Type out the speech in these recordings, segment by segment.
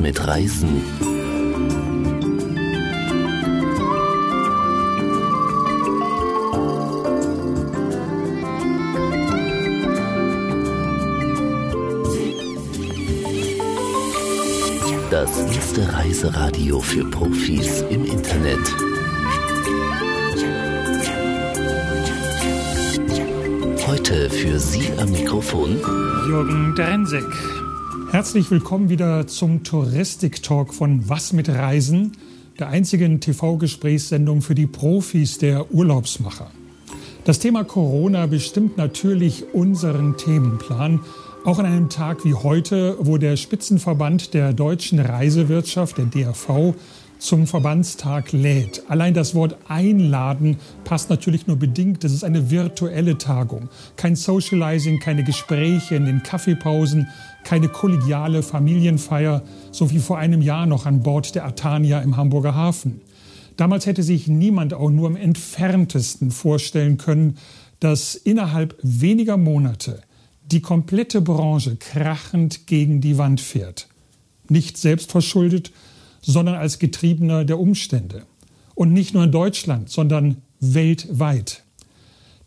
Mit Reisen. Das erste Reiseradio für Profis im Internet. Heute für Sie am Mikrofon Jürgen Drensek. Herzlich willkommen wieder zum Touristik-Talk von Was mit Reisen, der einzigen TV-Gesprächssendung für die Profis der Urlaubsmacher. Das Thema Corona bestimmt natürlich unseren Themenplan, auch an einem Tag wie heute, wo der Spitzenverband der deutschen Reisewirtschaft, der DRV, zum Verbandstag lädt. Allein das Wort einladen passt natürlich nur bedingt. Das ist eine virtuelle Tagung. Kein Socializing, keine Gespräche in den Kaffeepausen, keine kollegiale Familienfeier, so wie vor einem Jahr noch an Bord der Atania im Hamburger Hafen. Damals hätte sich niemand auch nur im entferntesten vorstellen können, dass innerhalb weniger Monate die komplette Branche krachend gegen die Wand fährt. Nicht selbstverschuldet, sondern als Getriebener der Umstände. Und nicht nur in Deutschland, sondern weltweit.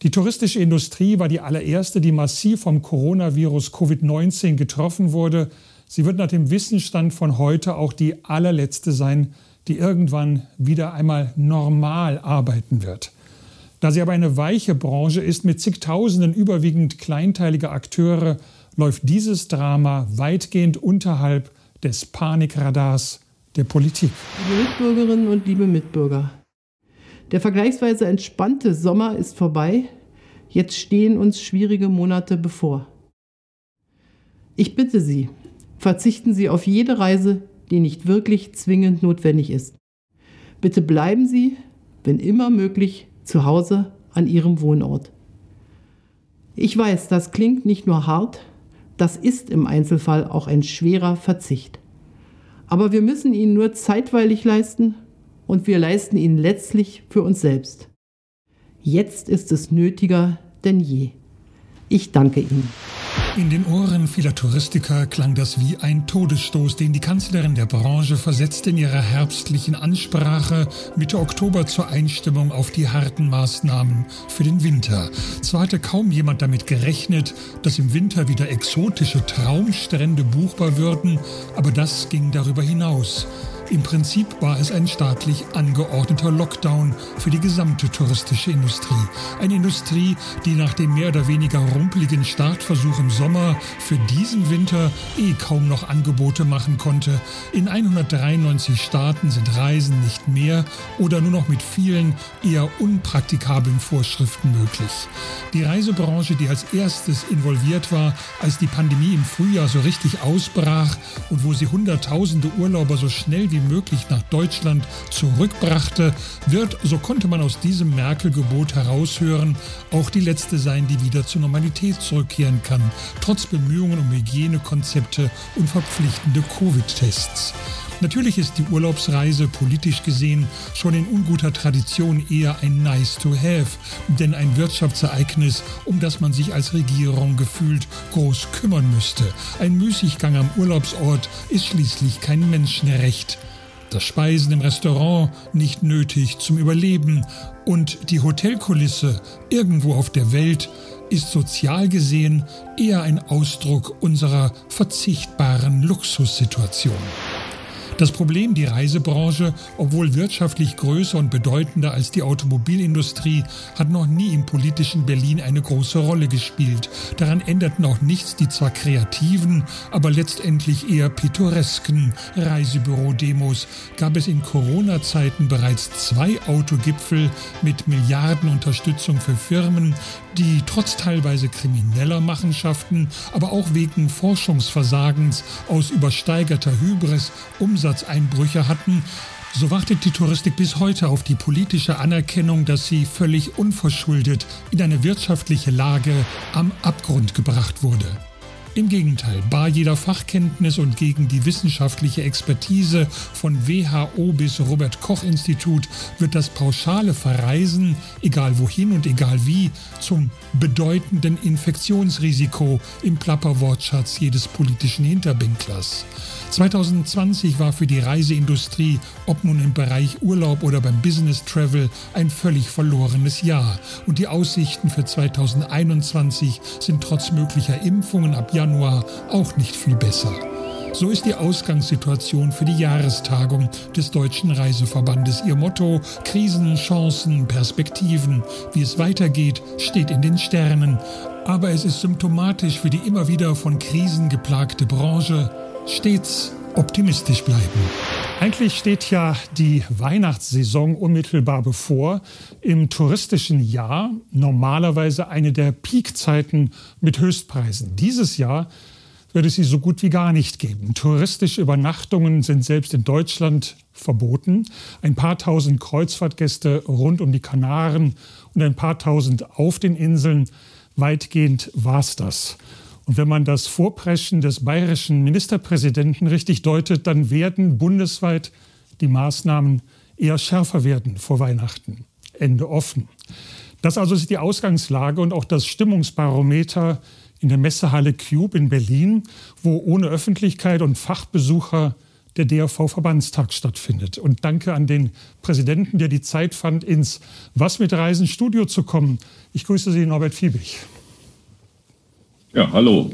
Die touristische Industrie war die allererste, die massiv vom Coronavirus Covid-19 getroffen wurde. Sie wird nach dem Wissensstand von heute auch die allerletzte sein, die irgendwann wieder einmal normal arbeiten wird. Da sie aber eine weiche Branche ist mit zigtausenden überwiegend kleinteiliger Akteure, läuft dieses Drama weitgehend unterhalb des Panikradars der Politik. Liebe Mitbürgerinnen und liebe Mitbürger, der vergleichsweise entspannte Sommer ist vorbei. Jetzt stehen uns schwierige Monate bevor. Ich bitte Sie, verzichten Sie auf jede Reise, die nicht wirklich zwingend notwendig ist. Bitte bleiben Sie, wenn immer möglich, zu Hause an Ihrem Wohnort. Ich weiß, das klingt nicht nur hart, das ist im Einzelfall auch ein schwerer Verzicht. Aber wir müssen ihn nur zeitweilig leisten und wir leisten ihn letztlich für uns selbst. Jetzt ist es nötiger denn je. Ich danke Ihnen. In den Ohren vieler Touristiker klang das wie ein Todesstoß, den die Kanzlerin der Branche versetzte in ihrer herbstlichen Ansprache Mitte Oktober zur Einstimmung auf die harten Maßnahmen für den Winter. Zwar hatte kaum jemand damit gerechnet, dass im Winter wieder exotische Traumstrände buchbar würden, aber das ging darüber hinaus. Im Prinzip war es ein staatlich angeordneter Lockdown für die gesamte touristische Industrie. Eine Industrie, die nach dem mehr oder weniger rumpeligen Startversuch im Sommer für diesen Winter eh kaum noch Angebote machen konnte. In 193 Staaten sind Reisen nicht mehr oder nur noch mit vielen eher unpraktikablen Vorschriften möglich. Die Reisebranche, die als erstes involviert war, als die Pandemie im Frühjahr so richtig ausbrach und wo sie Hunderttausende Urlauber so schnell wie möglich nach Deutschland zurückbrachte, wird, so konnte man aus diesem Merkel-Gebot heraushören, auch die letzte sein, die wieder zur Normalität zurückkehren kann, trotz Bemühungen um Hygienekonzepte und verpflichtende Covid-Tests. Natürlich ist die Urlaubsreise politisch gesehen schon in unguter Tradition eher ein Nice to Have, denn ein Wirtschaftsereignis, um das man sich als Regierung gefühlt groß kümmern müsste. Ein Müßiggang am Urlaubsort ist schließlich kein Menschenrecht das Speisen im Restaurant nicht nötig zum Überleben und die Hotelkulisse irgendwo auf der Welt ist sozial gesehen eher ein Ausdruck unserer verzichtbaren Luxussituation. Das Problem, die Reisebranche, obwohl wirtschaftlich größer und bedeutender als die Automobilindustrie, hat noch nie im politischen Berlin eine große Rolle gespielt. Daran änderten auch nichts die zwar kreativen, aber letztendlich eher pittoresken Reisebüro-Demos. Gab es in Corona-Zeiten bereits zwei Autogipfel mit Milliardenunterstützung für Firmen, die trotz teilweise krimineller Machenschaften, aber auch wegen Forschungsversagens aus übersteigerter Hybris Umsatz Umsatzeinbrüche hatten, so wartet die Touristik bis heute auf die politische Anerkennung, dass sie völlig unverschuldet in eine wirtschaftliche Lage am Abgrund gebracht wurde. Im Gegenteil, bar jeder Fachkenntnis und gegen die wissenschaftliche Expertise von WHO bis Robert Koch Institut wird das pauschale Verreisen, egal wohin und egal wie, zum bedeutenden Infektionsrisiko im Plapperwortschatz jedes politischen Hinterbinklers. 2020 war für die Reiseindustrie, ob nun im Bereich Urlaub oder beim Business Travel, ein völlig verlorenes Jahr. Und die Aussichten für 2021 sind trotz möglicher Impfungen ab Januar auch nicht viel besser. So ist die Ausgangssituation für die Jahrestagung des Deutschen Reiseverbandes. Ihr Motto Krisen, Chancen, Perspektiven. Wie es weitergeht, steht in den Sternen. Aber es ist symptomatisch für die immer wieder von Krisen geplagte Branche stets optimistisch bleiben. Eigentlich steht ja die Weihnachtssaison unmittelbar bevor. Im touristischen Jahr normalerweise eine der Peakzeiten mit Höchstpreisen. Dieses Jahr wird es sie so gut wie gar nicht geben. Touristische Übernachtungen sind selbst in Deutschland verboten. Ein paar tausend Kreuzfahrtgäste rund um die Kanaren und ein paar tausend auf den Inseln. Weitgehend war's das. Und wenn man das Vorpreschen des bayerischen Ministerpräsidenten richtig deutet, dann werden bundesweit die Maßnahmen eher schärfer werden vor Weihnachten. Ende offen. Das also ist die Ausgangslage und auch das Stimmungsbarometer in der Messehalle Cube in Berlin, wo ohne Öffentlichkeit und Fachbesucher der DRV-Verbandstag stattfindet. Und danke an den Präsidenten, der die Zeit fand, ins Was mit Reisen Studio zu kommen. Ich grüße Sie, Norbert Fiebig. Ja, hallo.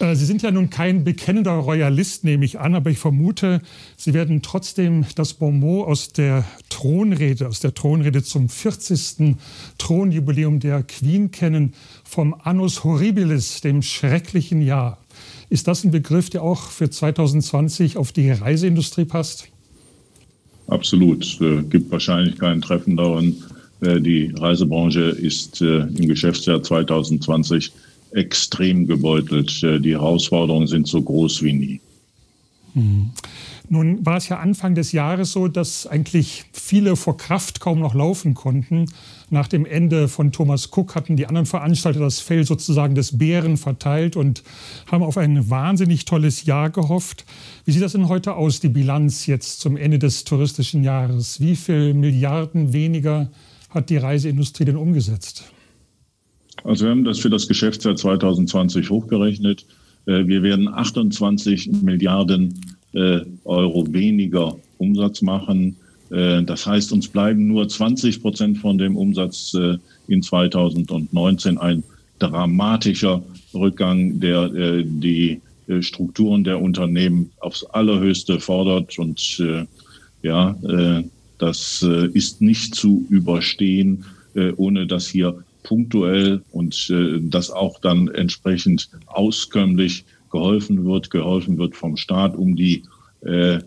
Äh, Sie sind ja nun kein bekennender Royalist, nehme ich an, aber ich vermute, Sie werden trotzdem das Bonmot aus der Thronrede, aus der Thronrede zum 40. Thronjubiläum der Queen kennen, vom Annus Horribilis, dem schrecklichen Jahr. Ist das ein Begriff, der auch für 2020 auf die Reiseindustrie passt? Absolut. Es äh, gibt wahrscheinlich kein Treffen daran. Äh, die Reisebranche ist im Geschäftsjahr 2020 extrem gebeutelt. Äh, die Herausforderungen sind so groß wie nie. Mhm. Nun war es ja Anfang des Jahres so, dass eigentlich viele vor Kraft kaum noch laufen konnten. Nach dem Ende von Thomas Cook hatten die anderen Veranstalter das Fell sozusagen des Bären verteilt und haben auf ein wahnsinnig tolles Jahr gehofft. Wie sieht das denn heute aus, die Bilanz jetzt zum Ende des touristischen Jahres? Wie viel Milliarden weniger hat die Reiseindustrie denn umgesetzt? Also wir haben das für das Geschäftsjahr 2020 hochgerechnet. Äh, wir werden 28 Milliarden äh, Euro weniger Umsatz machen. Äh, das heißt, uns bleiben nur 20 Prozent von dem Umsatz in 2019 ein dramatischer Rückgang, der die Strukturen der Unternehmen aufs Allerhöchste fordert. Und ja, das ist nicht zu überstehen, ohne dass hier punktuell und äh, dass auch dann entsprechend auskömmlich geholfen wird, geholfen wird vom Staat, um die äh,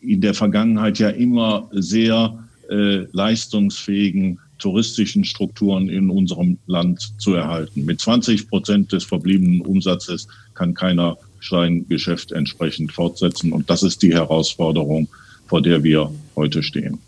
in der Vergangenheit ja immer sehr äh, leistungsfähigen touristischen Strukturen in unserem Land zu erhalten. Mit 20 Prozent des verbliebenen Umsatzes kann keiner sein Geschäft entsprechend fortsetzen. Und das ist die Herausforderung, vor der wir heute stehen.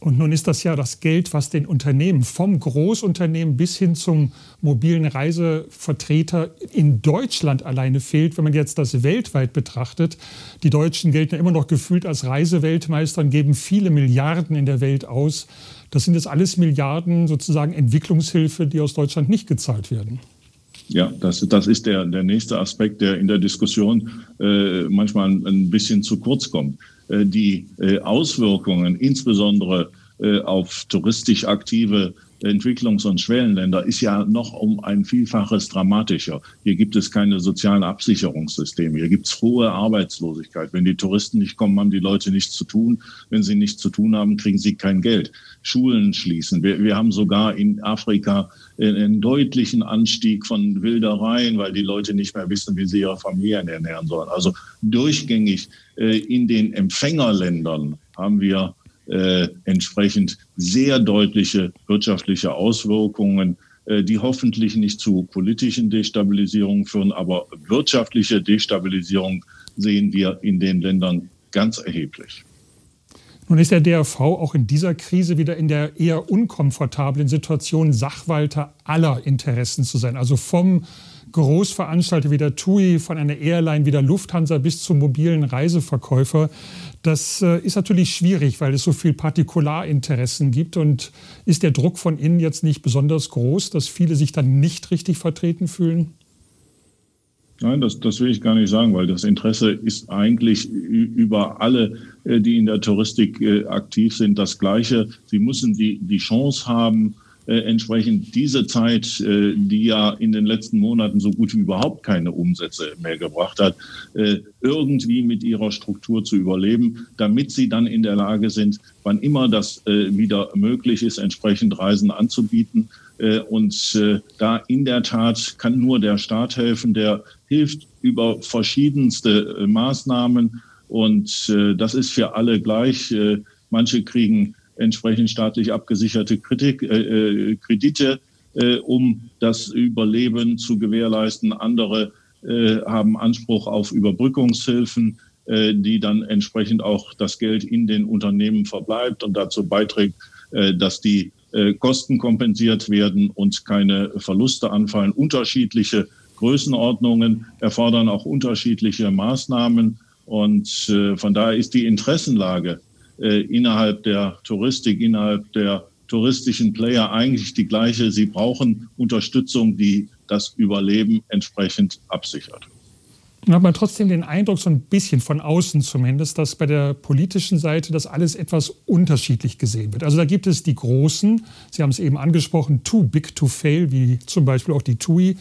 Und nun ist das ja das Geld, was den Unternehmen vom Großunternehmen bis hin zum mobilen Reisevertreter in Deutschland alleine fehlt, wenn man jetzt das weltweit betrachtet. Die Deutschen gelten ja immer noch gefühlt als Reiseweltmeister und geben viele Milliarden in der Welt aus. Das sind jetzt alles Milliarden sozusagen Entwicklungshilfe, die aus Deutschland nicht gezahlt werden. Ja, das, das ist der, der nächste Aspekt, der in der Diskussion äh, manchmal ein, ein bisschen zu kurz kommt. Äh, die äh, Auswirkungen, insbesondere äh, auf touristisch aktive Entwicklungs- und Schwellenländer ist ja noch um ein Vielfaches dramatischer. Hier gibt es keine sozialen Absicherungssysteme. Hier gibt es hohe Arbeitslosigkeit. Wenn die Touristen nicht kommen, haben die Leute nichts zu tun. Wenn sie nichts zu tun haben, kriegen sie kein Geld. Schulen schließen. Wir, wir haben sogar in Afrika einen deutlichen Anstieg von Wildereien, weil die Leute nicht mehr wissen, wie sie ihre Familien ernähren sollen. Also durchgängig äh, in den Empfängerländern haben wir äh, entsprechend sehr deutliche wirtschaftliche Auswirkungen, äh, die hoffentlich nicht zu politischen Destabilisierungen führen, aber wirtschaftliche Destabilisierung sehen wir in den Ländern ganz erheblich. Nun ist der DRV auch in dieser Krise wieder in der eher unkomfortablen Situation, Sachwalter aller Interessen zu sein. Also vom Großveranstalter wie der TUI, von einer Airline wie der Lufthansa bis zum mobilen Reiseverkäufer. Das äh, ist natürlich schwierig, weil es so viel Partikularinteressen gibt. Und ist der Druck von innen jetzt nicht besonders groß, dass viele sich dann nicht richtig vertreten fühlen? Nein, das, das will ich gar nicht sagen, weil das Interesse ist eigentlich über alle, äh, die in der Touristik äh, aktiv sind, das Gleiche. Sie müssen die, die Chance haben, entsprechend diese Zeit, äh, die ja in den letzten Monaten so gut wie überhaupt keine Umsätze mehr gebracht hat, äh, irgendwie mit ihrer Struktur zu überleben, damit sie dann in der Lage sind, wann immer das wieder möglich ist, entsprechend Reisen anzubieten. Und da in der Tat kann nur der Staat helfen, der hilft über verschiedenste Maßnahmen. Und das ist für alle gleich. Manche kriegen entsprechend staatlich abgesicherte Kritik, äh, äh, Kredite, äh, um das Überleben zu gewährleisten. Andere äh, haben Anspruch auf Überbrückungshilfen, äh, die dann entsprechend auch das Geld in den Unternehmen verbleibt und dazu beiträgt, äh, dass die Kosten kompensiert werden und keine Verluste anfallen. Unterschiedliche Größenordnungen erfordern auch unterschiedliche Maßnahmen. Und von daher ist die Interessenlage äh, innerhalb der Touristik, innerhalb der touristischen Player eigentlich die gleiche. Sie brauchen Unterstützung, die das Überleben entsprechend absichert. Dann hat man trotzdem den Eindruck, so ein bisschen von außen zumindest, dass bei der politischen Seite das alles etwas unterschiedlich gesehen wird. Also da gibt es die Großen, Sie haben es eben angesprochen, too big to fail, wie zum Beispiel auch die TUI.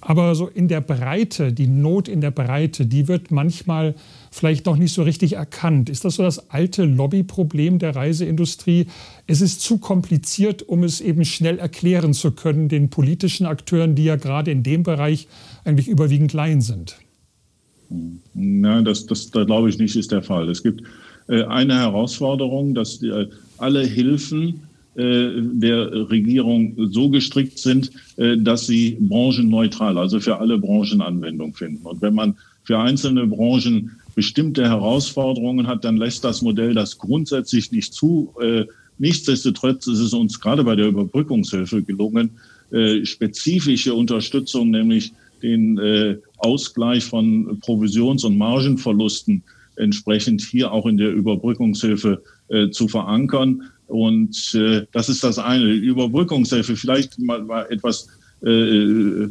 Aber so in der Breite, die Not in der Breite, die wird manchmal vielleicht noch nicht so richtig erkannt. Ist das so das alte Lobbyproblem der Reiseindustrie? Es ist zu kompliziert, um es eben schnell erklären zu können den politischen Akteuren, die ja gerade in dem Bereich eigentlich überwiegend Laien sind. Nein, das, das, das glaube ich nicht, ist der Fall. Es gibt äh, eine Herausforderung, dass äh, alle Hilfen äh, der Regierung so gestrickt sind, dass sie branchenneutral, also für alle Branchen Anwendung finden. Und wenn man für einzelne Branchen bestimmte Herausforderungen hat, dann lässt das Modell das grundsätzlich nicht zu. Äh, nichtsdestotrotz ist es uns gerade bei der Überbrückungshilfe gelungen, spezifische Unterstützung, nämlich den äh, Ausgleich von Provisions- und Margenverlusten entsprechend hier auch in der Überbrückungshilfe äh, zu verankern. Und äh, das ist das eine. Überbrückungshilfe, vielleicht mal, mal etwas äh,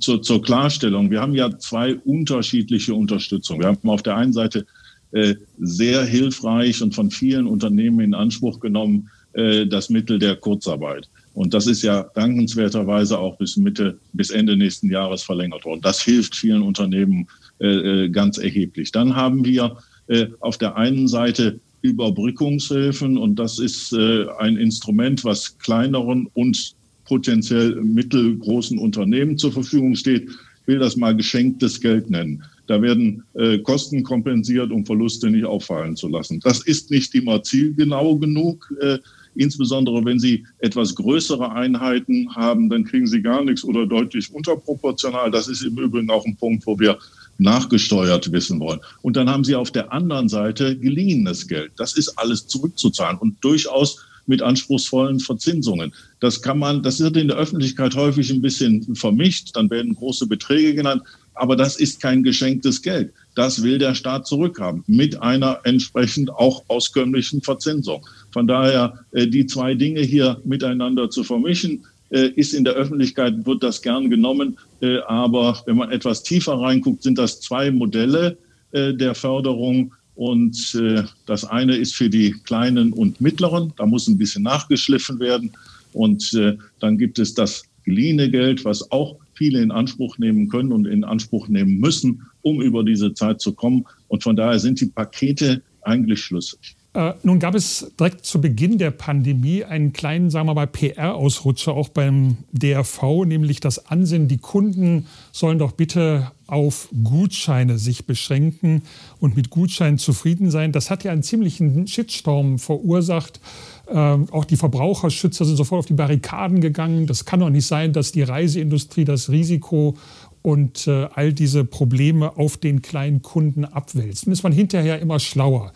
zur, zur Klarstellung. Wir haben ja zwei unterschiedliche Unterstützungen. Wir haben auf der einen Seite äh, sehr hilfreich und von vielen Unternehmen in Anspruch genommen äh, das Mittel der Kurzarbeit. Und das ist ja dankenswerterweise auch bis Mitte, bis Ende nächsten Jahres verlängert worden. Das hilft vielen Unternehmen äh, äh, ganz erheblich. Dann haben wir äh, auf der einen Seite Überbrückungshilfen und das ist äh, ein Instrument, was kleineren und potenziell mittelgroßen Unternehmen zur Verfügung steht. Ich will das mal geschenktes Geld nennen. Da werden äh, Kosten kompensiert, um Verluste nicht auffallen zu lassen. Das ist nicht immer zielgenau genug. Äh, Insbesondere wenn Sie etwas größere Einheiten haben, dann kriegen Sie gar nichts oder deutlich unterproportional. Das ist im Übrigen auch ein Punkt, wo wir nachgesteuert wissen wollen. Und dann haben Sie auf der anderen Seite geliehenes Geld. Das ist alles zurückzuzahlen und durchaus mit anspruchsvollen Verzinsungen. Das kann man, das wird in der Öffentlichkeit häufig ein bisschen vermischt. Dann werden große Beträge genannt. Aber das ist kein geschenktes Geld. Das will der Staat zurückhaben mit einer entsprechend auch auskömmlichen Verzinsung. Von daher äh, die zwei Dinge hier miteinander zu vermischen, äh, ist in der Öffentlichkeit, wird das gern genommen. Äh, aber wenn man etwas tiefer reinguckt, sind das zwei Modelle der Förderung. Und das eine ist für die Kleinen und Mittleren. Da muss ein bisschen nachgeschliffen werden. Und dann gibt es das geliehene Geld, was auch viele in Anspruch nehmen können und in Anspruch nehmen müssen, um über diese Zeit zu kommen. Und von daher sind die Pakete eigentlich schlüssig. Äh, nun gab es direkt zu Beginn der Pandemie einen kleinen, sagen wir mal, PR-Ausrutscher auch beim DRV, nämlich das Ansinnen, die Kunden sollen doch bitte auf Gutscheine sich beschränken und mit Gutscheinen zufrieden sein. Das hat ja einen ziemlichen Shitstorm verursacht. Ähm, auch die Verbraucherschützer sind sofort auf die Barrikaden gegangen. Das kann doch nicht sein, dass die Reiseindustrie das Risiko und äh, all diese Probleme auf den kleinen Kunden abwälzt. Dann ist man hinterher immer schlauer.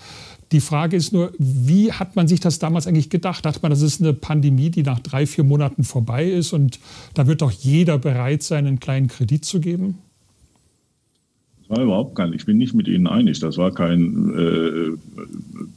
Die Frage ist nur, wie hat man sich das damals eigentlich gedacht? Dachte man, das ist eine Pandemie, die nach drei, vier Monaten vorbei ist und da wird doch jeder bereit sein, einen kleinen Kredit zu geben? Das war überhaupt kein, ich bin nicht mit Ihnen einig, das war kein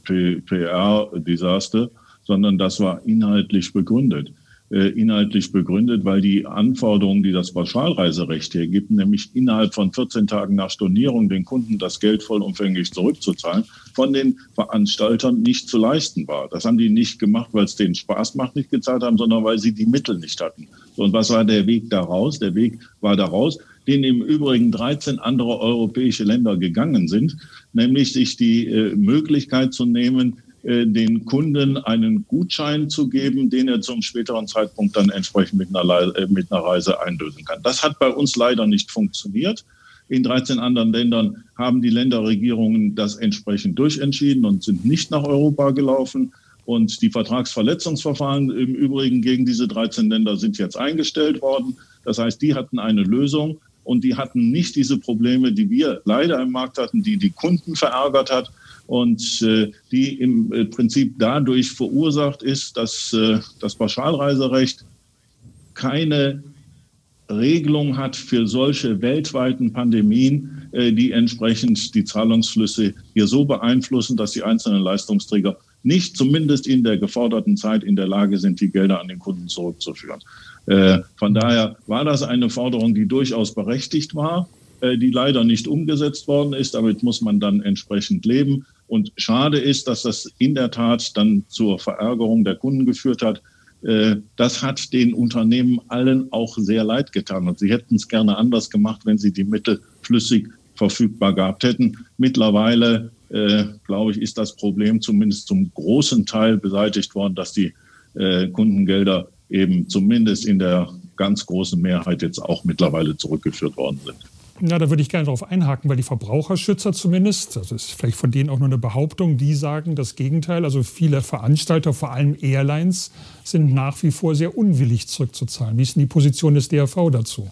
äh, PR-Desaster, sondern das war inhaltlich begründet. Äh, inhaltlich begründet, weil die Anforderungen, die das Pauschalreiserecht hergibt, nämlich innerhalb von 14 Tagen nach Stornierung den Kunden das Geld vollumfänglich zurückzuzahlen, von den Veranstaltern nicht zu leisten war. Das haben die nicht gemacht, weil es denen Spaß macht, nicht gezahlt haben, sondern weil sie die Mittel nicht hatten. und was war der Weg daraus? Der Weg war daraus, den im Übrigen 13 andere europäische Länder gegangen sind, nämlich sich die äh, Möglichkeit zu nehmen, den Kunden einen Gutschein zu geben, den er zum späteren Zeitpunkt dann entsprechend mit einer, äh, mit einer Reise einlösen kann. Das hat bei uns leider nicht funktioniert. In 13 anderen Ländern haben die Länderregierungen das entsprechend durchentschieden und sind nicht nach Europa gelaufen. Und die Vertragsverletzungsverfahren im Übrigen gegen diese 13 Länder sind jetzt eingestellt worden. Das heißt, die hatten eine Lösung und die hatten nicht diese Probleme, die wir leider im Markt hatten, die die Kunden verärgert hat und äh, die im äh, Prinzip dadurch verursacht ist, dass äh, das Pauschalreiserecht keine Regelung hat für solche weltweiten Pandemien, äh, die entsprechend die Zahlungsflüsse hier so beeinflussen, dass die einzelnen Leistungsträger nicht zumindest in der geforderten Zeit in der Lage sind, die Gelder an den Kunden zurückzuführen. Äh, von daher war das eine Forderung, die durchaus berechtigt war, äh, die leider nicht umgesetzt worden ist. Damit muss man dann entsprechend leben. Und schade ist, dass das in der Tat dann zur Verärgerung der Kunden geführt hat. Äh, das hat den Unternehmen allen auch sehr leid getan. Und sie hätten es gerne anders gemacht, wenn sie die Mittel flüssig verfügbar gehabt hätten. Mittlerweile, äh, glaube ich, ist das Problem zumindest zum großen Teil beseitigt worden, dass die äh, Kundengelder eben zumindest in der ganz großen Mehrheit jetzt auch mittlerweile zurückgeführt worden sind. Ja, da würde ich gerne darauf einhaken, weil die Verbraucherschützer zumindest, das ist vielleicht von denen auch nur eine Behauptung, die sagen das Gegenteil. Also viele Veranstalter, vor allem Airlines, sind nach wie vor sehr unwillig zurückzuzahlen. Wie ist denn die Position des DRV dazu?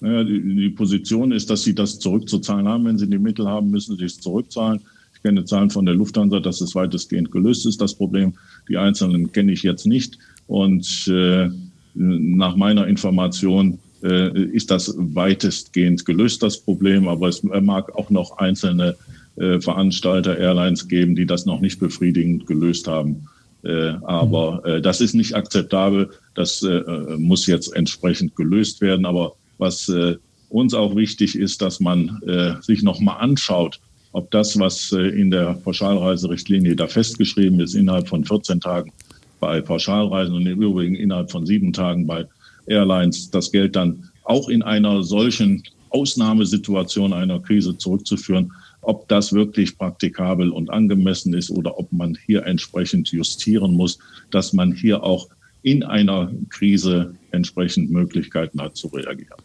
Naja, die, die Position ist, dass sie das zurückzuzahlen haben. Wenn sie die Mittel haben, müssen sie es zurückzahlen. Ich kenne Zahlen von der Lufthansa, dass es weitestgehend gelöst ist, das Problem. Die einzelnen kenne ich jetzt nicht. Und äh, nach meiner Information ist das weitestgehend gelöst, das Problem. Aber es mag auch noch einzelne äh, Veranstalter, Airlines geben, die das noch nicht befriedigend gelöst haben. Äh, aber äh, das ist nicht akzeptabel. Das äh, muss jetzt entsprechend gelöst werden. Aber was äh, uns auch wichtig ist, dass man äh, sich nochmal anschaut, ob das, was äh, in der Pauschalreiserichtlinie da festgeschrieben ist, innerhalb von 14 Tagen bei Pauschalreisen und im Übrigen innerhalb von sieben Tagen bei Airlines das Geld dann auch in einer solchen Ausnahmesituation einer Krise zurückzuführen, ob das wirklich praktikabel und angemessen ist oder ob man hier entsprechend justieren muss, dass man hier auch in einer Krise entsprechend Möglichkeiten hat zu reagieren.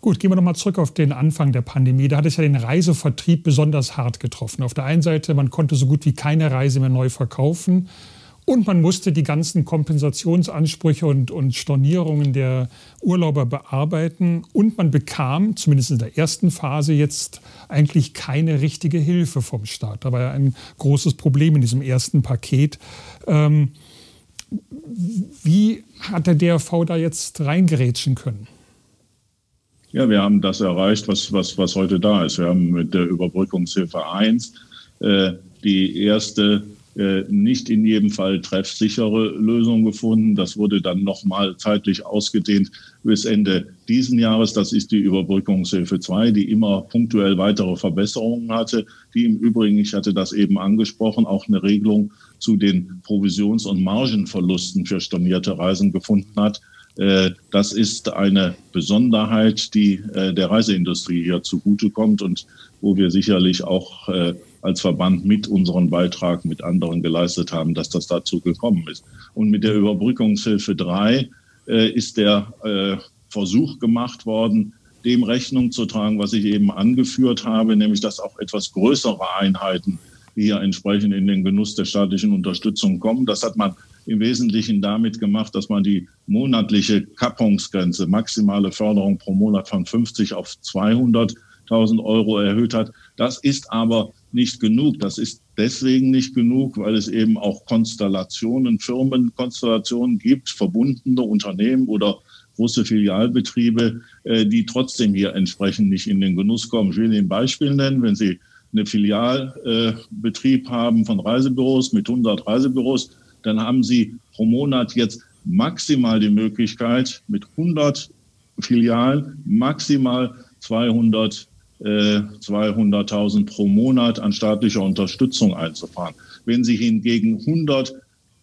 Gut, gehen wir nochmal zurück auf den Anfang der Pandemie. Da hat es ja den Reisevertrieb besonders hart getroffen. Auf der einen Seite, man konnte so gut wie keine Reise mehr neu verkaufen. Und man musste die ganzen Kompensationsansprüche und, und Stornierungen der Urlauber bearbeiten. Und man bekam, zumindest in der ersten Phase, jetzt eigentlich keine richtige Hilfe vom Staat. Da war ja ein großes Problem in diesem ersten Paket. Ähm, wie hat der DRV da jetzt reingerätschen können? Ja, wir haben das erreicht, was, was, was heute da ist. Wir haben mit der Überbrückungshilfe 1 äh, die erste nicht in jedem Fall treffsichere Lösung gefunden. Das wurde dann nochmal zeitlich ausgedehnt bis Ende diesen Jahres. Das ist die Überbrückungshilfe 2, die immer punktuell weitere Verbesserungen hatte, die im Übrigen, ich hatte das eben angesprochen, auch eine Regelung zu den Provisions- und Margenverlusten für stornierte Reisen gefunden hat. Äh, das ist eine Besonderheit, die äh, der Reiseindustrie hier zugutekommt und wo wir sicherlich auch als Verband mit unseren Beitrag mit anderen geleistet haben, dass das dazu gekommen ist. Und mit der Überbrückungshilfe 3 äh, ist der äh, Versuch gemacht worden, dem Rechnung zu tragen, was ich eben angeführt habe, nämlich dass auch etwas größere Einheiten hier entsprechend in den Genuss der staatlichen Unterstützung kommen. Das hat man im Wesentlichen damit gemacht, dass man die monatliche Kappungsgrenze, maximale Förderung pro Monat von 50 auf 200.000 Euro erhöht hat. Das ist aber nicht genug. Das ist deswegen nicht genug, weil es eben auch Konstellationen, Firmenkonstellationen gibt, verbundene Unternehmen oder große Filialbetriebe, äh, die trotzdem hier entsprechend nicht in den Genuss kommen. Ich will Ihnen ein Beispiel nennen. Wenn Sie einen Filialbetrieb haben von Reisebüros mit 100 Reisebüros, dann haben Sie pro Monat jetzt maximal die Möglichkeit, mit 100 Filialen maximal 200 200.000 pro Monat an staatlicher Unterstützung einzufahren. Wenn Sie hingegen 100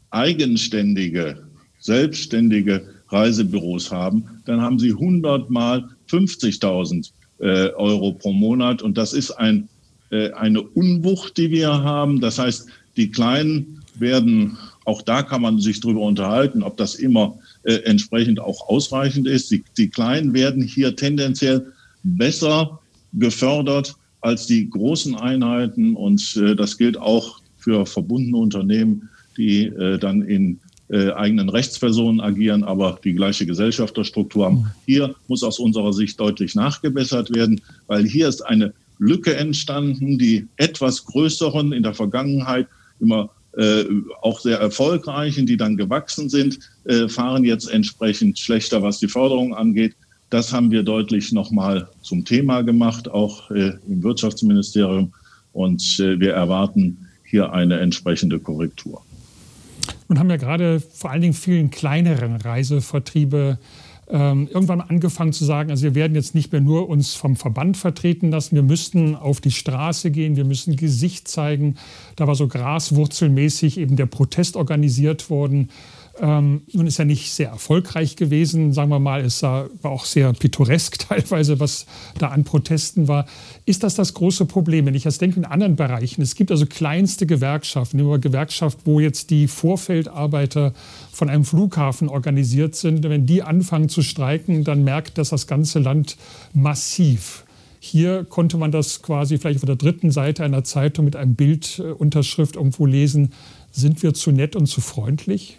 eigenständige, selbstständige Reisebüros haben, dann haben Sie 100 mal 50.000 äh, Euro pro Monat. Und das ist ein, äh, eine Unwucht, die wir haben. Das heißt, die Kleinen werden, auch da kann man sich darüber unterhalten, ob das immer äh, entsprechend auch ausreichend ist. Die, die Kleinen werden hier tendenziell besser gefördert als die großen Einheiten. Und äh, das gilt auch für verbundene Unternehmen, die äh, dann in äh, eigenen Rechtspersonen agieren, aber die gleiche Gesellschafterstruktur haben. Hier muss aus unserer Sicht deutlich nachgebessert werden, weil hier ist eine Lücke entstanden, die etwas größeren in der Vergangenheit immer äh, auch sehr erfolgreichen, die dann gewachsen sind, äh, fahren jetzt entsprechend schlechter, was die Förderung angeht. Das haben wir deutlich nochmal zum Thema gemacht, auch äh, im Wirtschaftsministerium. Und äh, wir erwarten hier eine entsprechende Korrektur. Und haben ja gerade vor allen Dingen vielen kleineren Reisevertriebe ähm, irgendwann angefangen zu sagen, also wir werden jetzt nicht mehr nur uns vom Verband vertreten lassen, wir müssten auf die Straße gehen, wir müssen Gesicht zeigen. Da war so graswurzelmäßig eben der Protest organisiert worden. Ähm, nun ist er nicht sehr erfolgreich gewesen, sagen wir mal. Es war auch sehr pittoresk teilweise, was da an Protesten war. Ist das das große Problem? Wenn ich das denke in anderen Bereichen, es gibt also kleinste Gewerkschaften, eine Gewerkschaft, wo jetzt die Vorfeldarbeiter von einem Flughafen organisiert sind. Wenn die anfangen zu streiken, dann merkt das das ganze Land massiv. Hier konnte man das quasi vielleicht auf der dritten Seite einer Zeitung mit einem Bildunterschrift irgendwo lesen. Sind wir zu nett und zu freundlich?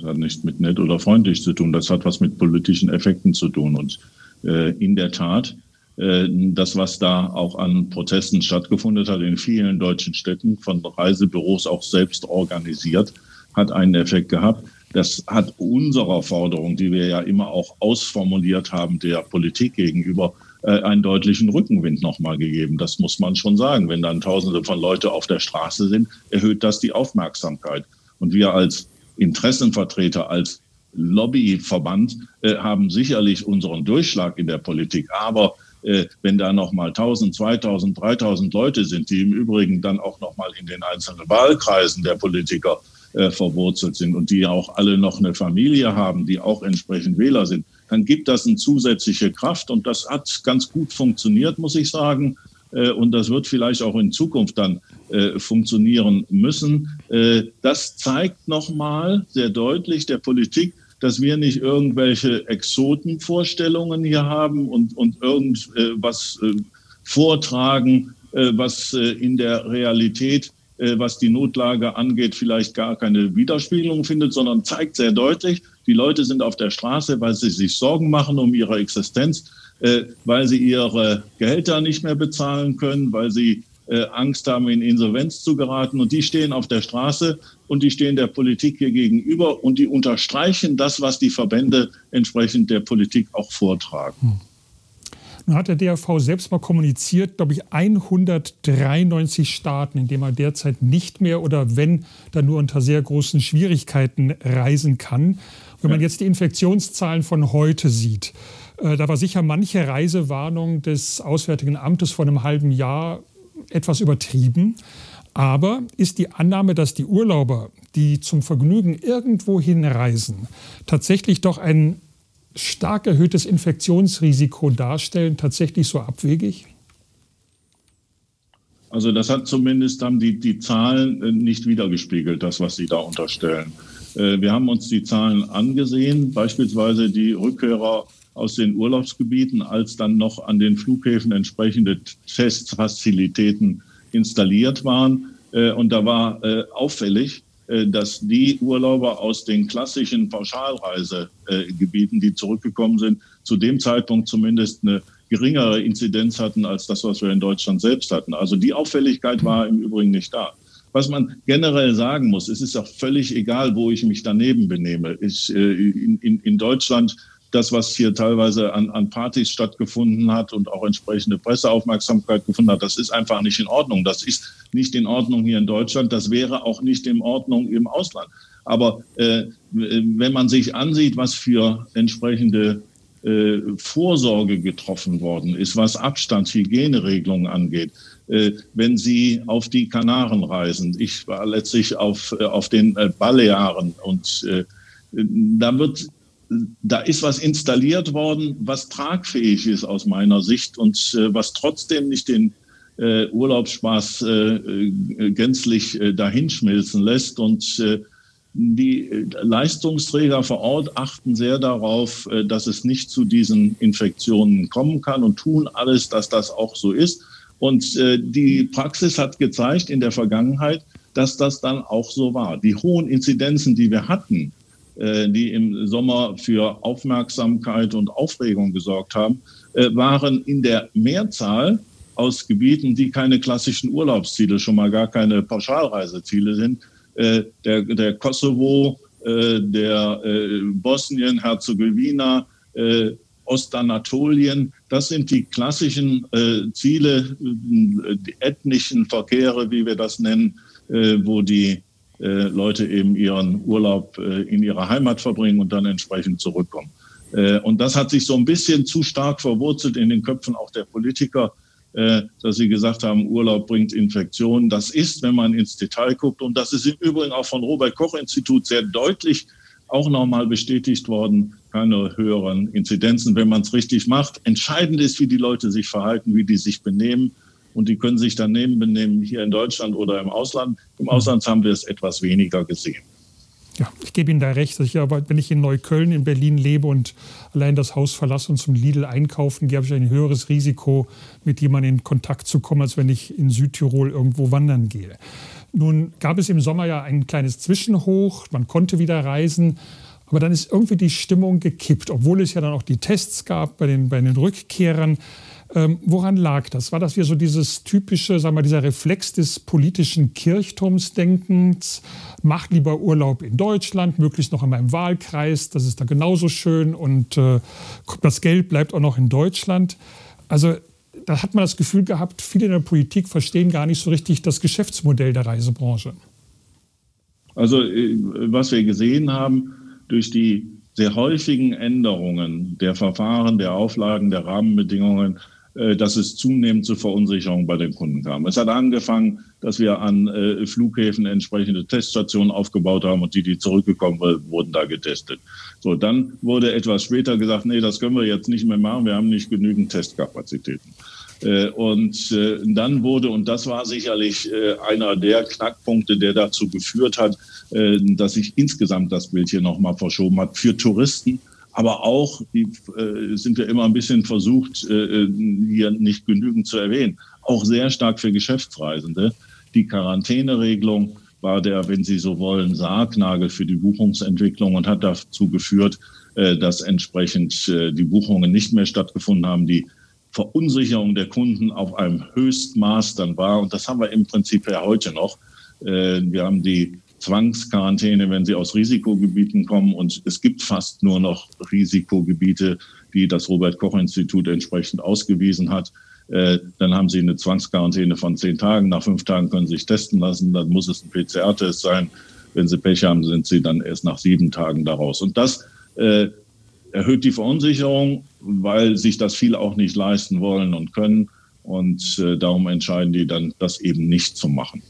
Das hat nichts mit nett oder freundlich zu tun. Das hat was mit politischen Effekten zu tun. Und äh, in der Tat, äh, das, was da auch an Protesten stattgefunden hat in vielen deutschen Städten, von Reisebüros auch selbst organisiert, hat einen Effekt gehabt. Das hat unserer Forderung, die wir ja immer auch ausformuliert haben, der Politik gegenüber, äh, einen deutlichen Rückenwind nochmal gegeben. Das muss man schon sagen. Wenn dann Tausende von Leuten auf der Straße sind, erhöht das die Aufmerksamkeit. Und wir als Interessenvertreter als Lobbyverband äh, haben sicherlich unseren Durchschlag in der Politik. Aber äh, wenn da nochmal 1000, 2000, 3000 Leute sind, die im Übrigen dann auch nochmal in den einzelnen Wahlkreisen der Politiker äh, verwurzelt sind und die auch alle noch eine Familie haben, die auch entsprechend Wähler sind, dann gibt das eine zusätzliche Kraft. Und das hat ganz gut funktioniert, muss ich sagen. Äh, und das wird vielleicht auch in Zukunft dann äh, funktionieren müssen. Äh, das zeigt nochmal sehr deutlich der Politik, dass wir nicht irgendwelche Exotenvorstellungen hier haben und, und irgendwas vortragen, was in der Realität, was die Notlage angeht, vielleicht gar keine Widerspiegelung findet, sondern zeigt sehr deutlich, die Leute sind auf der Straße, weil sie sich Sorgen machen um ihre Existenz äh, weil sie ihre Gehälter nicht mehr bezahlen können, weil sie äh, Angst haben, in Insolvenz zu geraten. Und die stehen auf der Straße und die stehen der Politik hier gegenüber und die unterstreichen das, was die Verbände entsprechend der Politik auch vortragen. Hm. Nun hat der DRV selbst mal kommuniziert, glaube ich, 193 Staaten, in denen man derzeit nicht mehr oder wenn, dann nur unter sehr großen Schwierigkeiten reisen kann. Wenn man jetzt die Infektionszahlen von heute sieht, äh, da war sicher manche Reisewarnung des Auswärtigen Amtes vor einem halben Jahr etwas übertrieben. Aber ist die Annahme, dass die Urlauber, die zum Vergnügen irgendwo hinreisen, tatsächlich doch ein stark erhöhtes Infektionsrisiko darstellen, tatsächlich so abwegig? Also das hat zumindest haben die, die Zahlen äh, nicht wiedergespiegelt, das, was Sie da unterstellen. Äh, wir haben uns die Zahlen angesehen, beispielsweise die Rückkehrer aus den Urlaubsgebieten, als dann noch an den Flughäfen entsprechende Testfazilitäten installiert waren. Äh, und da war äh, auffällig, äh, dass die Urlauber aus den klassischen Pauschalreisegebieten, die zurückgekommen sind, zu dem Zeitpunkt zumindest eine geringere Inzidenz hatten als das, was wir in Deutschland selbst hatten. Also die Auffälligkeit war im Übrigen nicht da. Was man generell sagen muss, es ist auch völlig egal, wo ich mich daneben benehme. Ich, in, in, in Deutschland das, was hier teilweise an, an Partys stattgefunden hat und auch entsprechende Presseaufmerksamkeit gefunden hat, das ist einfach nicht in Ordnung. Das ist nicht in Ordnung hier in Deutschland. Das wäre auch nicht in Ordnung im Ausland. Aber äh, wenn man sich ansieht, was für entsprechende äh, Vorsorge getroffen worden ist, was Abstand, Hygieneregelungen angeht, äh, wenn Sie auf die Kanaren reisen. Ich war letztlich auf, äh, auf den äh, Balearen und äh, da wird da ist was installiert worden, was tragfähig ist aus meiner Sicht und äh, was trotzdem nicht den äh, Urlaubsspaß äh, äh gänzlich äh, dahinschmilzen lässt. Und äh, die Leistungsträger vor Ort achten sehr darauf, dass es nicht zu diesen Infektionen kommen kann und tun alles, dass das auch so ist. Und die Praxis hat gezeigt in der Vergangenheit, dass das dann auch so war. Die hohen Inzidenzen, die wir hatten, die im Sommer für Aufmerksamkeit und Aufregung gesorgt haben, äh, waren in der Mehrzahl aus Gebieten, die keine klassischen Urlaubsziele, schon mal gar keine Pauschalreiseziele sind. Äh, der, der Kosovo, der Bosnien, Herzegowina, Ostanatolien, das sind die klassischen Ziele, die ethnischen Verkehre, wie wir das nennen, wo die äh, Leute eben ihren Urlaub äh, in ihrer Heimat verbringen und dann entsprechend zurückkommen. Äh, und das hat sich so ein bisschen zu stark verwurzelt in den Köpfen auch der Politiker, äh, dass sie gesagt haben, Urlaub bringt Infektionen. Das ist, wenn man ins Detail guckt, und das ist im Übrigen auch von Robert Koch Institut sehr deutlich auch nochmal bestätigt worden, keine höheren Inzidenzen, wenn man es richtig macht. Entscheidend ist, wie die Leute sich verhalten, wie die sich benehmen und die können sich daneben benehmen hier in Deutschland oder im Ausland. Im mhm. Ausland haben wir es etwas weniger gesehen. Ja, ich gebe Ihnen da recht. Ich, aber wenn ich in Neukölln in Berlin lebe und allein das Haus verlasse und zum Lidl einkaufen gehe, habe ich ein höheres Risiko, mit jemandem in Kontakt zu kommen, als wenn ich in Südtirol irgendwo wandern gehe. Nun gab es im Sommer ja ein kleines Zwischenhoch, man konnte wieder reisen, aber dann ist irgendwie die Stimmung gekippt, obwohl es ja dann auch die Tests gab bei den, bei den Rückkehrern. Ähm, woran lag das? War das wieder so dieses typische, sagen wir, dieser Reflex des politischen Kirchturmsdenkens? Mach lieber Urlaub in Deutschland, möglichst noch in meinem Wahlkreis, das ist da genauso schön und äh, das Geld bleibt auch noch in Deutschland. Also da hat man das Gefühl gehabt, viele in der Politik verstehen gar nicht so richtig das Geschäftsmodell der Reisebranche. Also äh, was wir gesehen haben, durch die sehr häufigen Änderungen der Verfahren, der Auflagen, der Rahmenbedingungen dass es zunehmend zu Verunsicherung bei den Kunden kam. Es hat angefangen, dass wir an äh, Flughäfen entsprechende Teststationen aufgebaut haben und die, die zurückgekommen wurden, da getestet. So, dann wurde etwas später gesagt, nee, das können wir jetzt nicht mehr machen, wir haben nicht genügend Testkapazitäten. Äh, und dann wurde, und das war sicherlich einer der Knackpunkte, der dazu geführt hat, dass sich insgesamt das Bild hier nochmal verschoben hat, für Touristen aber auch, die äh, sind wir immer ein bisschen versucht, äh, hier nicht genügend zu erwähnen, auch sehr stark für Geschäftsreisende. Die Quarantäneregelung war der, wenn Sie so wollen, Sargnagel für die Buchungsentwicklung und hat dazu geführt, äh, dass entsprechend äh, die Buchungen nicht mehr stattgefunden haben, die Verunsicherung der Kunden auf einem Höchstmaß dann war. Und das haben wir im Prinzip ja heute noch. Äh, wir haben die Zwangsquarantäne, wenn sie aus Risikogebieten kommen. Und es gibt fast nur noch Risikogebiete, die das Robert Koch Institut entsprechend ausgewiesen hat. Äh, dann haben sie eine Zwangsquarantäne von zehn Tagen. Nach fünf Tagen können sie sich testen lassen. Dann muss es ein PCR-Test sein. Wenn sie Pech haben, sind sie dann erst nach sieben Tagen daraus. Und das äh, erhöht die Verunsicherung, weil sich das viele auch nicht leisten wollen und können. Und äh, darum entscheiden die dann, das eben nicht zu machen.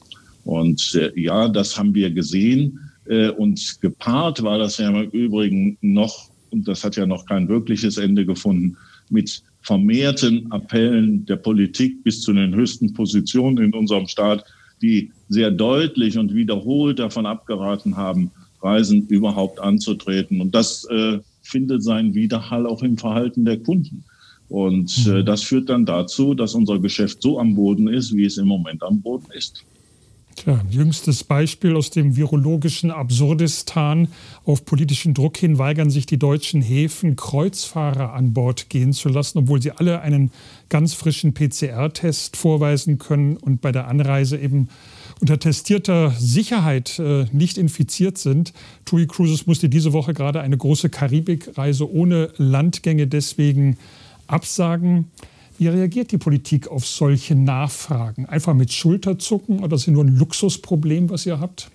Und äh, ja, das haben wir gesehen. Äh, und gepaart war das ja im Übrigen noch, und das hat ja noch kein wirkliches Ende gefunden, mit vermehrten Appellen der Politik bis zu den höchsten Positionen in unserem Staat, die sehr deutlich und wiederholt davon abgeraten haben, Reisen überhaupt anzutreten. Und das äh, findet seinen Widerhall auch im Verhalten der Kunden. Und äh, mhm. das führt dann dazu, dass unser Geschäft so am Boden ist, wie es im Moment am Boden ist. Tja, jüngstes Beispiel aus dem virologischen Absurdistan. Auf politischen Druck hin weigern sich die deutschen Häfen, Kreuzfahrer an Bord gehen zu lassen, obwohl sie alle einen ganz frischen PCR-Test vorweisen können und bei der Anreise eben unter testierter Sicherheit äh, nicht infiziert sind. TUI Cruises musste diese Woche gerade eine große Karibikreise ohne Landgänge deswegen absagen. Wie reagiert die Politik auf solche Nachfragen? Einfach mit Schulterzucken oder ist es nur ein Luxusproblem, was ihr habt?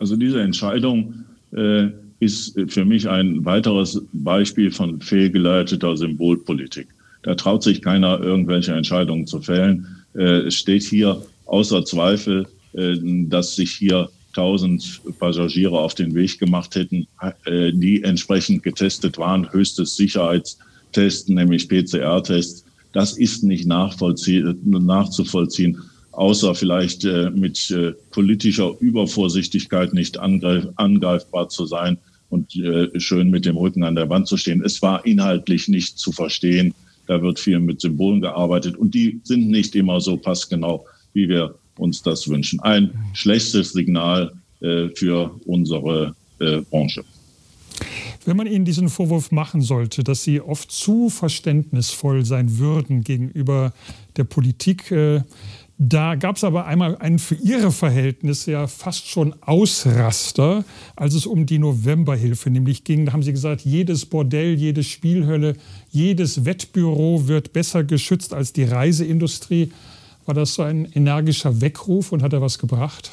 Also diese Entscheidung äh, ist für mich ein weiteres Beispiel von fehlgeleiteter Symbolpolitik. Da traut sich keiner, irgendwelche Entscheidungen zu fällen. Äh, es steht hier außer Zweifel, äh, dass sich hier tausend Passagiere auf den Weg gemacht hätten, äh, die entsprechend getestet waren. Höchstes Sicherheitstest, nämlich PCR-Tests. Das ist nicht nachzuvollziehen, außer vielleicht äh, mit äh, politischer Übervorsichtigkeit nicht angreif angreifbar zu sein und äh, schön mit dem Rücken an der Wand zu stehen. Es war inhaltlich nicht zu verstehen. Da wird viel mit Symbolen gearbeitet und die sind nicht immer so passgenau, wie wir uns das wünschen. Ein schlechtes Signal äh, für unsere äh, Branche. Wenn man Ihnen diesen Vorwurf machen sollte, dass Sie oft zu verständnisvoll sein würden gegenüber der Politik, äh, da gab es aber einmal einen für Ihre Verhältnisse ja fast schon Ausraster, als es um die Novemberhilfe nämlich ging. Da haben Sie gesagt, jedes Bordell, jede Spielhölle, jedes Wettbüro wird besser geschützt als die Reiseindustrie. War das so ein energischer Weckruf und hat er was gebracht?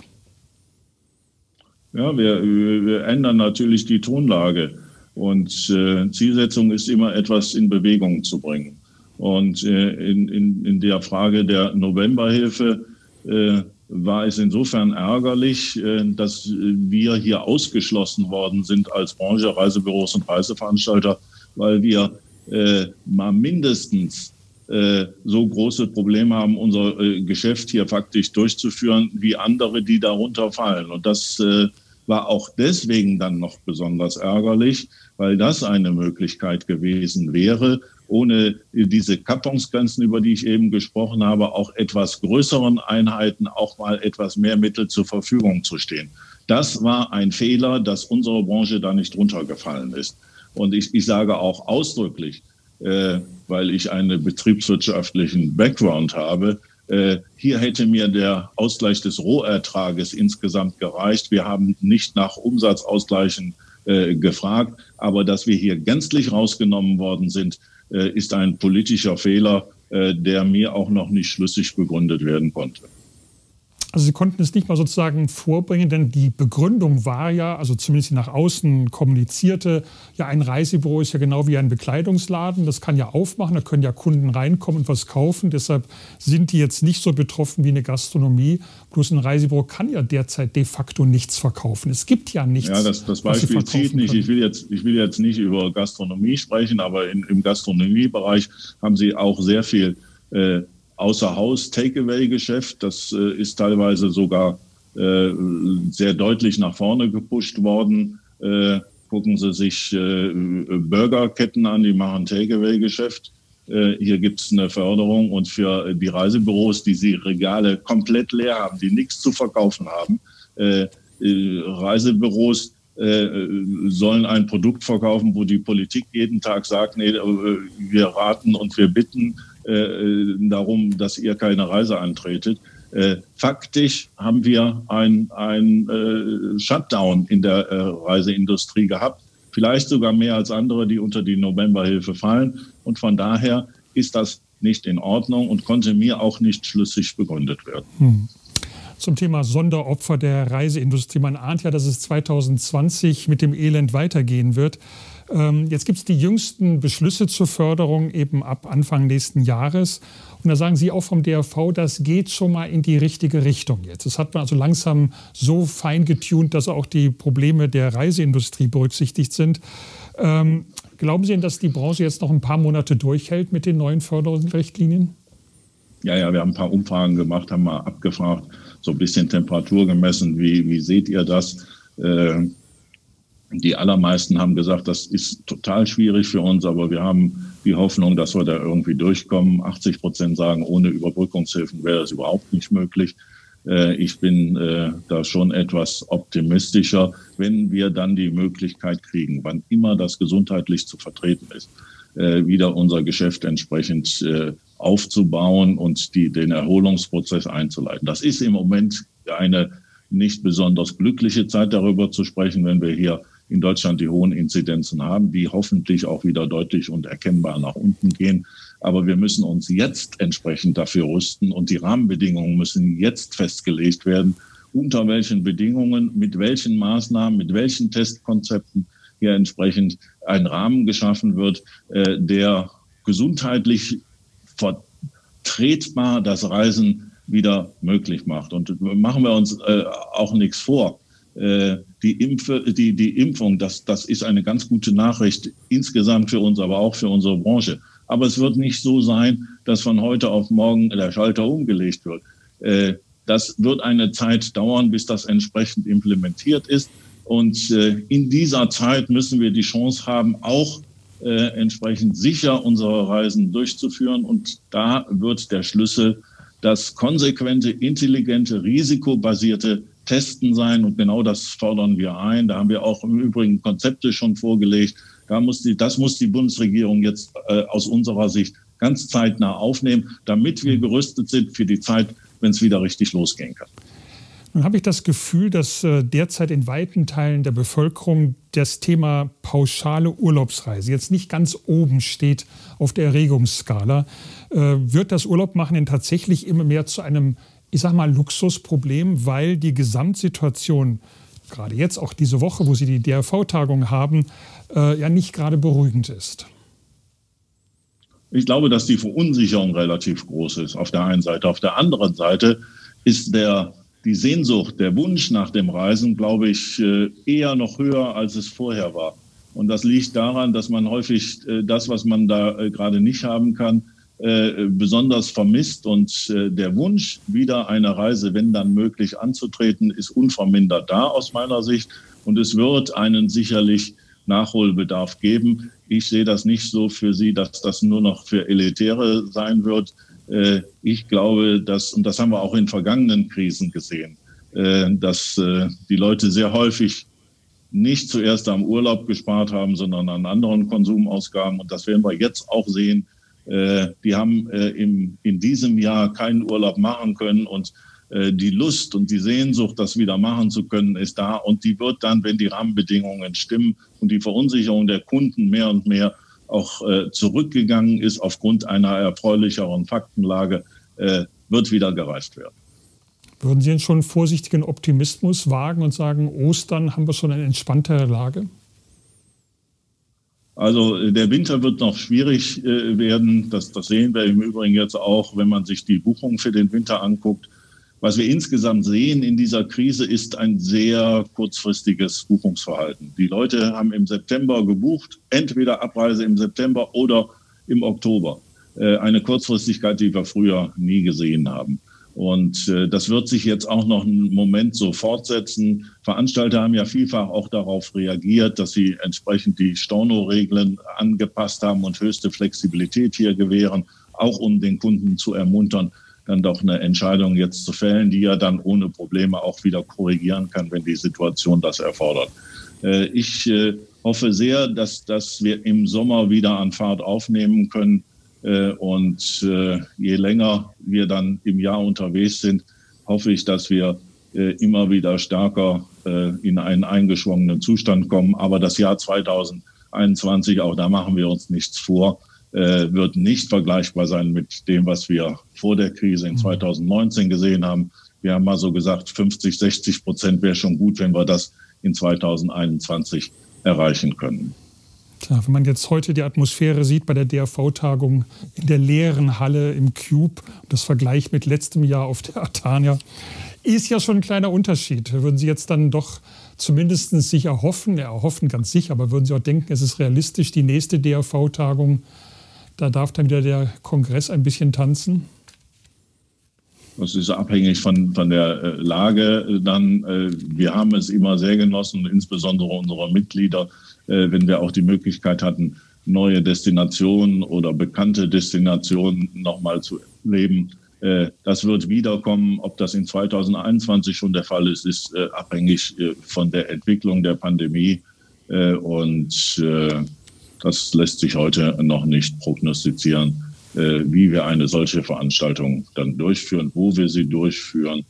Ja, wir, wir ändern natürlich die Tonlage. Und äh, Zielsetzung ist immer etwas in Bewegung zu bringen. Und äh, in, in, in der Frage der Novemberhilfe äh, war es insofern ärgerlich, äh, dass wir hier ausgeschlossen worden sind als Branche, Reisebüros und Reiseveranstalter, weil wir äh, mal mindestens äh, so große Probleme haben, unser äh, Geschäft hier faktisch durchzuführen, wie andere, die darunter fallen. Und das äh, war auch deswegen dann noch besonders ärgerlich, weil das eine Möglichkeit gewesen wäre, ohne diese Kappungsgrenzen, über die ich eben gesprochen habe, auch etwas größeren Einheiten auch mal etwas mehr Mittel zur Verfügung zu stehen. Das war ein Fehler, dass unsere Branche da nicht runtergefallen ist. Und ich, ich sage auch ausdrücklich, äh, weil ich einen betriebswirtschaftlichen Background habe, äh, hier hätte mir der Ausgleich des Rohertrages insgesamt gereicht. Wir haben nicht nach Umsatzausgleichen äh, gefragt, aber dass wir hier gänzlich rausgenommen worden sind, äh, ist ein politischer Fehler, äh, der mir auch noch nicht schlüssig begründet werden konnte. Also Sie konnten es nicht mal sozusagen vorbringen, denn die Begründung war ja, also zumindest nach außen kommunizierte, ja ein Reisebüro ist ja genau wie ein Bekleidungsladen, das kann ja aufmachen, da können ja Kunden reinkommen und was kaufen, deshalb sind die jetzt nicht so betroffen wie eine Gastronomie. Bloß ein Reisebüro kann ja derzeit de facto nichts verkaufen. Es gibt ja nichts. Ja, das, das Beispiel zieht nicht. Ich will, jetzt, ich will jetzt nicht über Gastronomie sprechen, aber in, im Gastronomiebereich haben Sie auch sehr viel äh, außer Haus Takeaway-Geschäft. Das äh, ist teilweise sogar äh, sehr deutlich nach vorne gepusht worden. Äh, gucken Sie sich äh, Burgerketten an, die machen Takeaway-Geschäft. Äh, hier gibt es eine Förderung und für die Reisebüros, die sie Regale komplett leer haben, die nichts zu verkaufen haben, äh, Reisebüros sollen ein Produkt verkaufen, wo die Politik jeden Tag sagt, nee, wir raten und wir bitten äh, darum, dass ihr keine Reise antretet. Äh, faktisch haben wir ein, ein äh, Shutdown in der äh, Reiseindustrie gehabt, vielleicht sogar mehr als andere, die unter die Novemberhilfe fallen. Und von daher ist das nicht in Ordnung und konnte mir auch nicht schlüssig begründet werden. Hm zum Thema Sonderopfer der Reiseindustrie. Man ahnt ja, dass es 2020 mit dem Elend weitergehen wird. Ähm, jetzt gibt es die jüngsten Beschlüsse zur Förderung eben ab Anfang nächsten Jahres. Und da sagen Sie auch vom DRV, das geht schon mal in die richtige Richtung jetzt. Das hat man also langsam so fein getunt, dass auch die Probleme der Reiseindustrie berücksichtigt sind. Ähm, glauben Sie denn, dass die Branche jetzt noch ein paar Monate durchhält mit den neuen Förderrichtlinien? Ja, ja, wir haben ein paar Umfragen gemacht, haben mal abgefragt, so ein bisschen Temperatur gemessen. Wie, wie seht ihr das? Äh, die allermeisten haben gesagt, das ist total schwierig für uns, aber wir haben die Hoffnung, dass wir da irgendwie durchkommen. 80 Prozent sagen, ohne Überbrückungshilfen wäre das überhaupt nicht möglich. Äh, ich bin äh, da schon etwas optimistischer, wenn wir dann die Möglichkeit kriegen, wann immer das gesundheitlich zu vertreten ist, äh, wieder unser Geschäft entsprechend aufzubauen und die, den Erholungsprozess einzuleiten. Das ist im Moment eine nicht besonders glückliche Zeit darüber zu sprechen, wenn wir hier in Deutschland die hohen Inzidenzen haben, die hoffentlich auch wieder deutlich und erkennbar nach unten gehen. Aber wir müssen uns jetzt entsprechend dafür rüsten und die Rahmenbedingungen müssen jetzt festgelegt werden, unter welchen Bedingungen, mit welchen Maßnahmen, mit welchen Testkonzepten hier entsprechend ein Rahmen geschaffen wird, äh, der gesundheitlich vertretbar das Reisen wieder möglich macht. Und machen wir uns äh, auch nichts vor. Äh, die, Impfe, die, die Impfung, das, das ist eine ganz gute Nachricht insgesamt für uns, aber auch für unsere Branche. Aber es wird nicht so sein, dass von heute auf morgen der Schalter umgelegt wird. Äh, das wird eine Zeit dauern, bis das entsprechend implementiert ist. Und äh, in dieser Zeit müssen wir die Chance haben, auch entsprechend sicher unsere Reisen durchzuführen. Und da wird der Schlüssel das konsequente, intelligente, risikobasierte Testen sein. Und genau das fordern wir ein. Da haben wir auch im Übrigen Konzepte schon vorgelegt. Da muss die, das muss die Bundesregierung jetzt äh, aus unserer Sicht ganz zeitnah aufnehmen, damit wir gerüstet sind für die Zeit, wenn es wieder richtig losgehen kann. Nun habe ich das Gefühl, dass äh, derzeit in weiten Teilen der Bevölkerung das Thema pauschale Urlaubsreise jetzt nicht ganz oben steht auf der Erregungsskala. Äh, wird das Urlaubmachen denn tatsächlich immer mehr zu einem, ich sage mal, Luxusproblem, weil die Gesamtsituation, gerade jetzt auch diese Woche, wo Sie die DRV-Tagung haben, äh, ja nicht gerade beruhigend ist? Ich glaube, dass die Verunsicherung relativ groß ist auf der einen Seite. Auf der anderen Seite ist der die Sehnsucht, der Wunsch nach dem Reisen, glaube ich, äh, eher noch höher, als es vorher war. Und das liegt daran, dass man häufig äh, das, was man da äh, gerade nicht haben kann, besonders vermisst. Und der Wunsch, wieder eine Reise, wenn dann möglich, anzutreten, ist unvermindert da aus meiner Sicht. Und es wird einen sicherlich Nachholbedarf geben. Ich sehe das nicht so für Sie, dass das nur noch für Elitäre sein wird. Äh, ich glaube, dass, und das haben wir auch in vergangenen Krisen gesehen, äh, dass äh, die Leute sehr häufig nicht zuerst am Urlaub gespart haben, sondern an anderen Konsumausgaben. Und das werden wir jetzt auch sehen. Die haben im, in diesem Jahr keinen Urlaub machen können und die Lust und die Sehnsucht, das wieder machen zu können, ist da. Und die wird dann, wenn die Rahmenbedingungen stimmen und die Verunsicherung der Kunden mehr und mehr auch äh, zurückgegangen ist aufgrund einer erfreulicheren Faktenlage, äh, wird wieder gereist werden. Würden Sie denn schon vorsichtigen Optimismus wagen und sagen, Ostern haben wir schon eine entspanntere Lage? Also äh, der Winter wird noch schwierig äh, werden. Das, das sehen wir im Übrigen jetzt auch, wenn man sich die Buchungen für den Winter anguckt. Was wir insgesamt sehen in dieser Krise ist ein sehr kurzfristiges Buchungsverhalten. Die Leute haben im September gebucht, entweder Abreise im September oder im Oktober. Äh, eine Kurzfristigkeit, die wir früher nie gesehen haben. Und äh, das wird sich jetzt auch noch einen Moment so fortsetzen. Veranstalter haben ja vielfach auch darauf reagiert, dass sie entsprechend die Storno-Regeln angepasst haben und höchste Flexibilität hier gewähren, auch um den Kunden zu ermuntern, dann doch eine Entscheidung jetzt zu fällen, die er dann ohne Probleme auch wieder korrigieren kann, wenn die Situation das erfordert. Äh, ich äh, hoffe sehr, dass, dass wir im Sommer wieder an Fahrt aufnehmen können. Äh, und je länger wir dann im Jahr unterwegs sind, hoffe ich, dass wir immer wieder stärker in einen eingeschwungenen Zustand kommen. Aber das Jahr 2021, auch da machen wir uns nichts vor, äh, wird nicht vergleichbar sein mit dem, was wir vor der Krise in 2019 mhm. gesehen haben. Wir haben mal so gesagt, 50, 60 Prozent wäre schon gut, wenn wir das in 2021 erreichen können. Tja, wenn man jetzt heute die Atmosphäre sieht bei der DRV-Tagung in der leeren Halle im Cube, das Vergleich mit letztem Jahr auf der Atania, ist ja schon ein kleiner Unterschied. Würden Sie jetzt dann doch zumindest sich erhoffen, ja, erhoffen ganz sicher, aber würden Sie auch denken, es ist realistisch, die nächste DRV-Tagung da darf dann wieder der Kongress ein bisschen tanzen. Das ist abhängig von, von der äh, Lage. Dann, äh, wir haben es immer sehr genossen, insbesondere unsere Mitglieder, äh, wenn wir auch die Möglichkeit hatten, neue Destinationen oder bekannte Destinationen nochmal zu leben. Äh, das wird wiederkommen. Ob das in 2021 schon der Fall ist, ist äh, abhängig äh, von der Entwicklung der Pandemie. Und das lässt sich heute noch nicht prognostizieren, wie wir eine solche Veranstaltung dann durchführen, wo wir sie durchführen.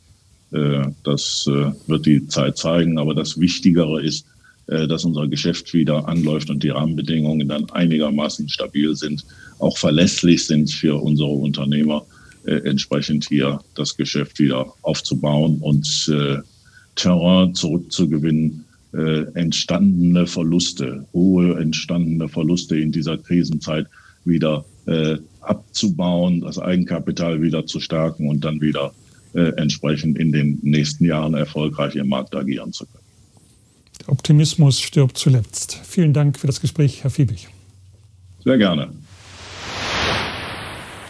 Das wird die Zeit zeigen. Aber das Wichtigere ist, dass unser Geschäft wieder anläuft und die Rahmenbedingungen dann einigermaßen stabil sind, auch verlässlich sind für unsere Unternehmer äh, entsprechend hier das Geschäft wieder aufzubauen und äh, Terrain zurückzugewinnen, äh, entstandene Verluste, hohe entstandene Verluste in dieser Krisenzeit wieder äh, abzubauen, das Eigenkapital wieder zu stärken und dann wieder äh, entsprechend in den nächsten Jahren erfolgreich im Markt agieren zu können. Optimismus stirbt zuletzt. Vielen Dank für das Gespräch, Herr Fiebig. Sehr gerne.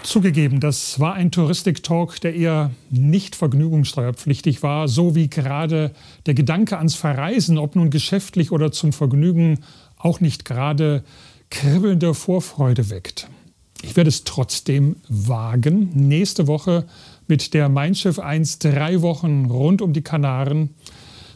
Zugegeben, das war ein Touristik-Talk, der eher nicht vergnügungssteuerpflichtig war, so wie gerade der Gedanke ans Verreisen, ob nun geschäftlich oder zum Vergnügen, auch nicht gerade kribbelnde Vorfreude weckt. Ich werde es trotzdem wagen, nächste Woche mit der Mein Schiff 1 drei Wochen rund um die Kanaren.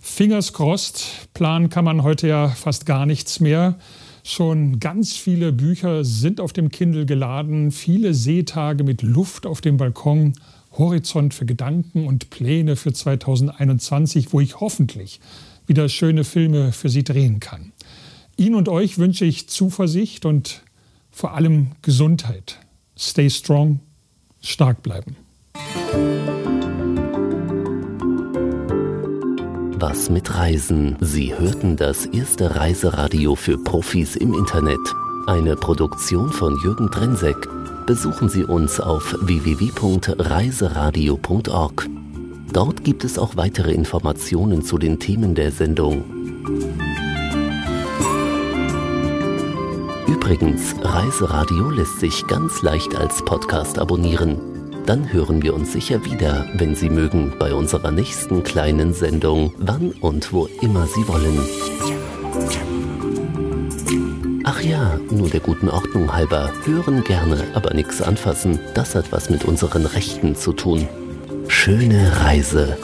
Fingers crossed, planen kann man heute ja fast gar nichts mehr. Schon ganz viele Bücher sind auf dem Kindle geladen, viele Seetage mit Luft auf dem Balkon, Horizont für Gedanken und Pläne für 2021, wo ich hoffentlich wieder schöne Filme für Sie drehen kann. Ihnen und euch wünsche ich Zuversicht und vor allem Gesundheit. Stay strong, stark bleiben. Was mit Reisen? Sie hörten das erste Reiseradio für Profis im Internet. Eine Produktion von Jürgen Drensek. Besuchen Sie uns auf www.reiseradio.org. Dort gibt es auch weitere Informationen zu den Themen der Sendung. Übrigens, Reiseradio lässt sich ganz leicht als Podcast abonnieren. Dann hören wir uns sicher wieder, wenn Sie mögen, bei unserer nächsten kleinen Sendung, wann und wo immer Sie wollen. Ach ja, nur der guten Ordnung halber, hören gerne, aber nichts anfassen, das hat was mit unseren Rechten zu tun. Schöne Reise